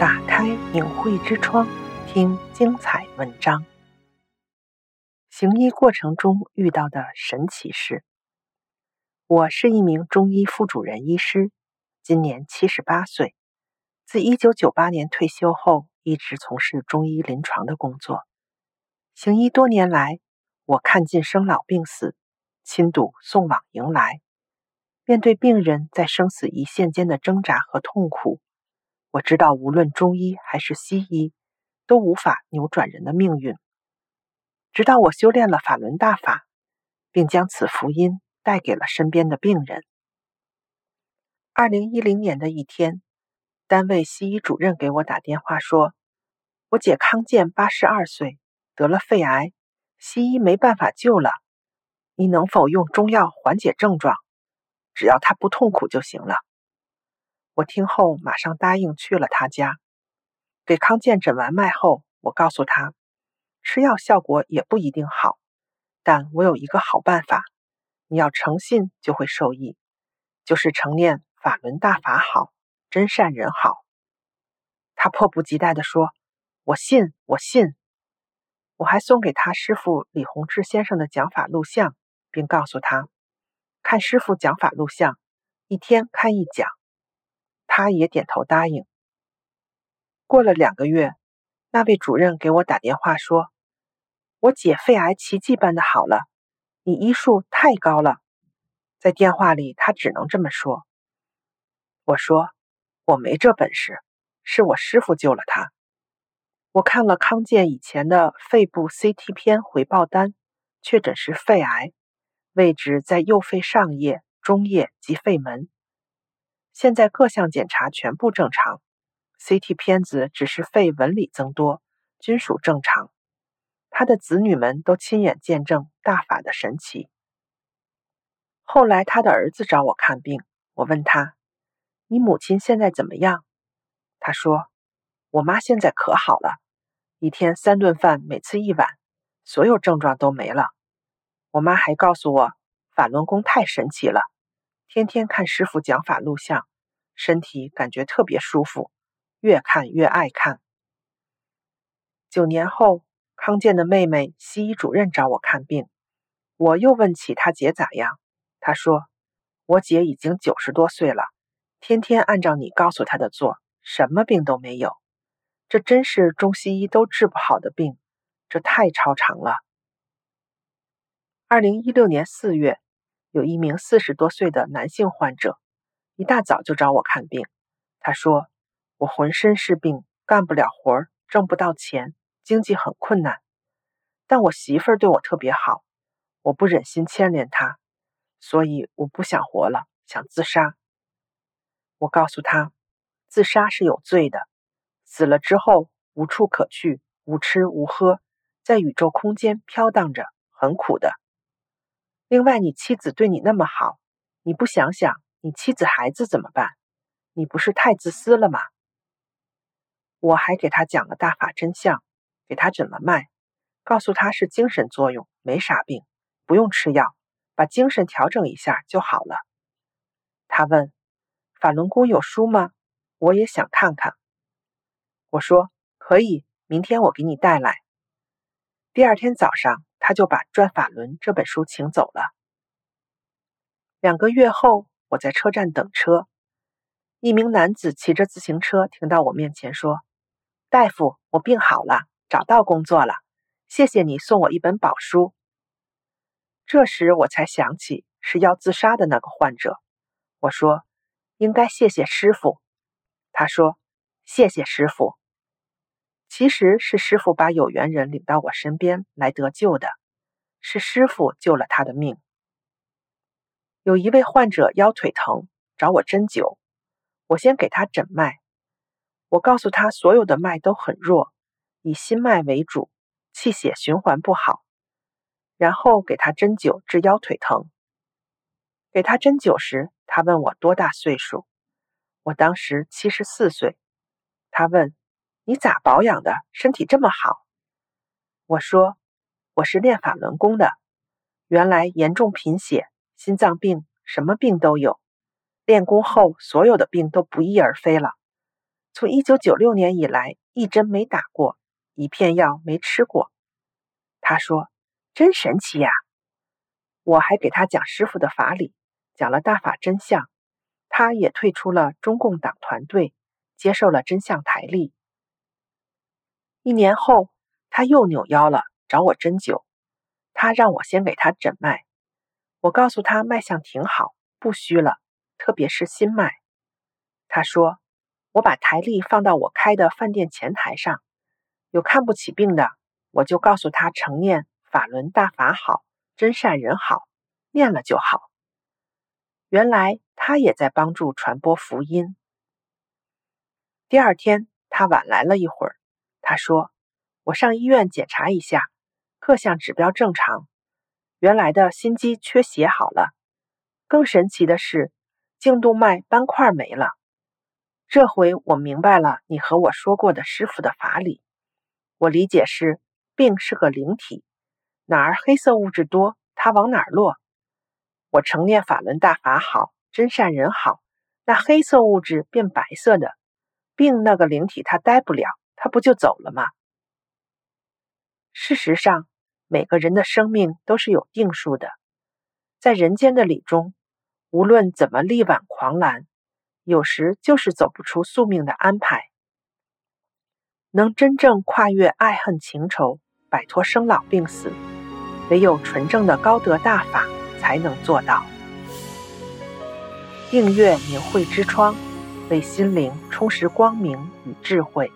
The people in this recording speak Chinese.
打开明慧之窗，听精彩文章。行医过程中遇到的神奇事。我是一名中医副主任医师，今年七十八岁。自一九九八年退休后，一直从事中医临床的工作。行医多年来，我看尽生老病死，亲睹送往迎来。面对病人在生死一线间的挣扎和痛苦。我知道，无论中医还是西医，都无法扭转人的命运。直到我修炼了法轮大法，并将此福音带给了身边的病人。二零一零年的一天，单位西医主任给我打电话说：“我姐康健八十二岁，得了肺癌，西医没办法救了，你能否用中药缓解症状？只要她不痛苦就行了。”我听后马上答应去了他家，给康健诊完脉后，我告诉他，吃药效果也不一定好，但我有一个好办法，你要诚信就会受益，就是承念法轮大法好，真善人好。他迫不及待地说：“我信，我信。”我还送给他师傅李洪志先生的讲法录像，并告诉他，看师傅讲法录像，一天看一讲。他也点头答应。过了两个月，那位主任给我打电话说：“我姐肺癌奇迹般的好了，你医术太高了。”在电话里，他只能这么说。我说：“我没这本事，是我师傅救了他。”我看了康健以前的肺部 CT 片回报单，确诊是肺癌，位置在右肺上叶、中叶及肺门。现在各项检查全部正常，CT 片子只是肺纹理增多，均属正常。他的子女们都亲眼见证大法的神奇。后来他的儿子找我看病，我问他：“你母亲现在怎么样？”他说：“我妈现在可好了，一天三顿饭，每次一碗，所有症状都没了。”我妈还告诉我，法轮功太神奇了，天天看师傅讲法录像。身体感觉特别舒服，越看越爱看。九年后，康健的妹妹西医主任找我看病，我又问起他姐咋样，他说：“我姐已经九十多岁了，天天按照你告诉她的做，什么病都没有。这真是中西医都治不好的病，这太超常了。”二零一六年四月，有一名四十多岁的男性患者。一大早就找我看病，他说：“我浑身是病，干不了活，挣不到钱，经济很困难。但我媳妇儿对我特别好，我不忍心牵连她，所以我不想活了，想自杀。”我告诉他，自杀是有罪的，死了之后无处可去，无吃无喝，在宇宙空间飘荡着，很苦的。另外，你妻子对你那么好，你不想想？你妻子孩子怎么办？你不是太自私了吗？我还给他讲了大法真相，给他诊了脉，告诉他是精神作用，没啥病，不用吃药，把精神调整一下就好了。他问：“法轮功有书吗？我也想看看。”我说：“可以，明天我给你带来。”第二天早上，他就把《转法轮》这本书请走了。两个月后。我在车站等车，一名男子骑着自行车停到我面前说：“大夫，我病好了，找到工作了，谢谢你送我一本宝书。”这时我才想起是要自杀的那个患者，我说：“应该谢谢师傅。”他说：“谢谢师傅。”其实是师傅把有缘人领到我身边来得救的，是师傅救了他的命。有一位患者腰腿疼，找我针灸。我先给他诊脉，我告诉他所有的脉都很弱，以心脉为主，气血循环不好。然后给他针灸治腰腿疼。给他针灸时，他问我多大岁数，我当时七十四岁。他问：“你咋保养的？身体这么好？”我说：“我是练法轮功的，原来严重贫血。”心脏病，什么病都有。练功后，所有的病都不翼而飞了。从一九九六年以来一针没打过，一片药没吃过。他说：“真神奇呀！”我还给他讲师傅的法理，讲了大法真相。他也退出了中共党团队，接受了真相台历。一年后，他又扭腰了，找我针灸。他让我先给他诊脉，我告诉他脉象挺好，不虚了，特别是心脉。他说：“我把台历放到我开的饭店前台上，有看不起病的，我就告诉他常念法轮大法好，真善人好，念了就好。”原来他也在帮助传播福音。第二天，他晚来了一会儿。他说：“我上医院检查一下，各项指标正常。原来的心肌缺血好了。更神奇的是，颈动脉斑块没了。这回我明白了你和我说过的师傅的法理。我理解是，病是个灵体，哪儿黑色物质多，它往哪儿落。”我承念法轮大法好，真善人好，那黑色物质变白色的，病那个灵体它待不了，它不就走了吗？事实上，每个人的生命都是有定数的，在人间的理中，无论怎么力挽狂澜，有时就是走不出宿命的安排。能真正跨越爱恨情仇，摆脱生老病死，唯有纯正的高德大法。才能做到。订阅明慧之窗，为心灵充实光明与智慧。